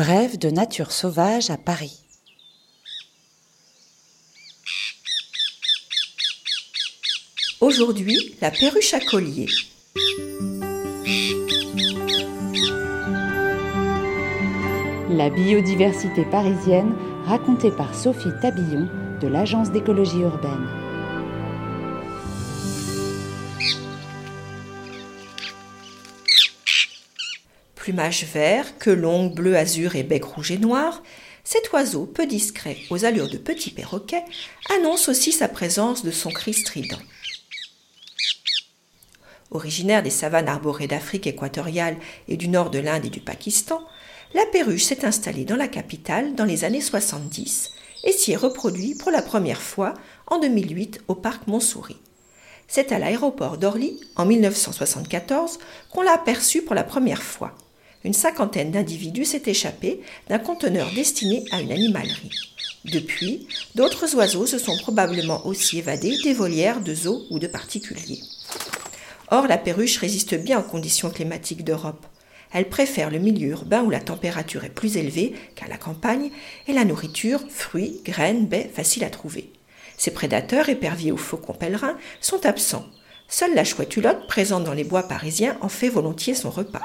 Brève de nature sauvage à Paris. Aujourd'hui, la perruche à collier. La biodiversité parisienne racontée par Sophie Tabillon de l'Agence d'écologie urbaine. Plumage vert, queue longue, bleu azur et bec rouge et noir, cet oiseau peu discret aux allures de petit perroquet annonce aussi sa présence de son cri strident. Originaire des savanes arborées d'Afrique équatoriale et du nord de l'Inde et du Pakistan, la perruche s'est installée dans la capitale dans les années 70 et s'y est reproduit pour la première fois en 2008 au parc Montsouris. C'est à l'aéroport d'Orly, en 1974, qu'on l'a aperçue pour la première fois. Une cinquantaine d'individus s'est échappé d'un conteneur destiné à une animalerie. Depuis, d'autres oiseaux se sont probablement aussi évadés des volières de zoos ou de particuliers. Or, la perruche résiste bien aux conditions climatiques d'Europe. Elle préfère le milieu urbain où la température est plus élevée qu'à la campagne et la nourriture, fruits, graines, baies, faciles à trouver. Ses prédateurs, éperviers ou faucons pèlerins, sont absents. Seule la chouette hulotte, présente dans les bois parisiens, en fait volontiers son repas.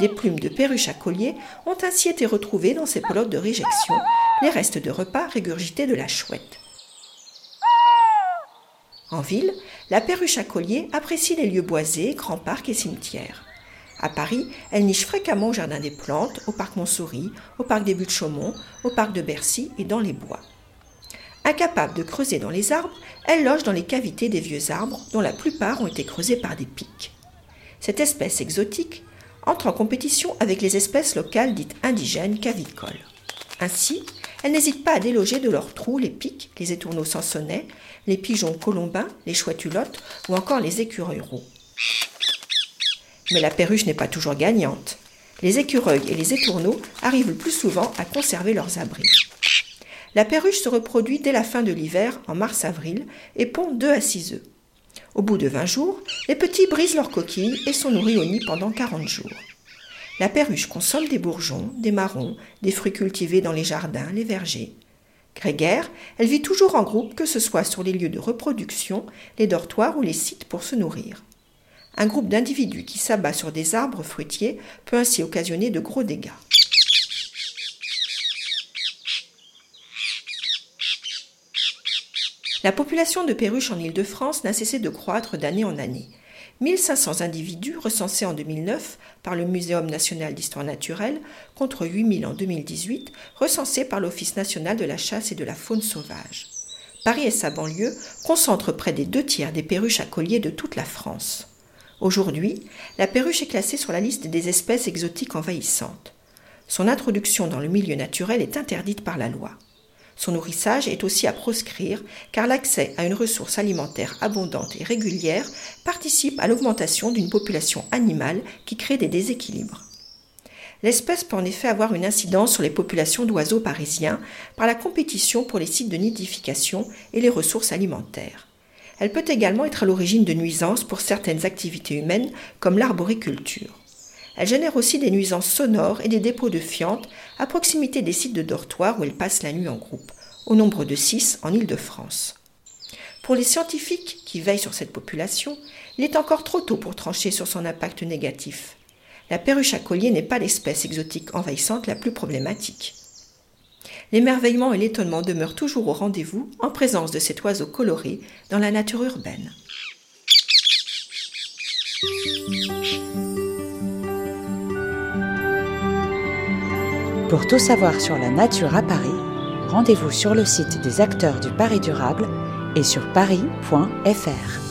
Des plumes de perruche à collier ont ainsi été retrouvées dans ces pelotes de réjection, les restes de repas régurgités de la chouette. En ville, la perruche à collier apprécie les lieux boisés, grands parcs et cimetières. À Paris, elle niche fréquemment au Jardin des Plantes, au parc Montsouris, au parc des Buttes-Chaumont, au parc de Bercy et dans les bois. Incapable de creuser dans les arbres, elle loge dans les cavités des vieux arbres, dont la plupart ont été creusés par des pics. Cette espèce exotique entre en compétition avec les espèces locales dites indigènes cavicoles. Ainsi, elle n'hésite pas à déloger de leurs trous les pics, les étourneaux sansonnets, les pigeons colombins, les chouettes ou encore les écureuils roux. Mais la perruche n'est pas toujours gagnante. Les écureuils et les étourneaux arrivent le plus souvent à conserver leurs abris. La perruche se reproduit dès la fin de l'hiver, en mars-avril, et pond 2 à 6 œufs. Au bout de 20 jours, les petits brisent leurs coquilles et sont nourris au nid pendant 40 jours. La perruche consomme des bourgeons, des marrons, des fruits cultivés dans les jardins, les vergers. Grégaire, elle vit toujours en groupe, que ce soit sur les lieux de reproduction, les dortoirs ou les sites pour se nourrir. Un groupe d'individus qui s'abat sur des arbres fruitiers peut ainsi occasionner de gros dégâts. La population de perruches en Île-de-France n'a cessé de croître d'année en année. 1500 individus recensés en 2009 par le Muséum national d'histoire naturelle contre 8000 en 2018 recensés par l'Office national de la chasse et de la faune sauvage. Paris et sa banlieue concentrent près des deux tiers des perruches à collier de toute la France. Aujourd'hui, la perruche est classée sur la liste des espèces exotiques envahissantes. Son introduction dans le milieu naturel est interdite par la loi. Son nourrissage est aussi à proscrire car l'accès à une ressource alimentaire abondante et régulière participe à l'augmentation d'une population animale qui crée des déséquilibres. L'espèce peut en effet avoir une incidence sur les populations d'oiseaux parisiens par la compétition pour les sites de nidification et les ressources alimentaires. Elle peut également être à l'origine de nuisances pour certaines activités humaines comme l'arboriculture. Elle génère aussi des nuisances sonores et des dépôts de fientes à proximité des sites de dortoirs où elle passe la nuit en groupe, au nombre de six en Île-de-France. Pour les scientifiques qui veillent sur cette population, il est encore trop tôt pour trancher sur son impact négatif. La perruche à collier n'est pas l'espèce exotique envahissante la plus problématique. L'émerveillement et l'étonnement demeurent toujours au rendez-vous en présence de cet oiseau coloré dans la nature urbaine. Pour tout savoir sur la nature à Paris, rendez-vous sur le site des acteurs du Paris durable et sur paris.fr.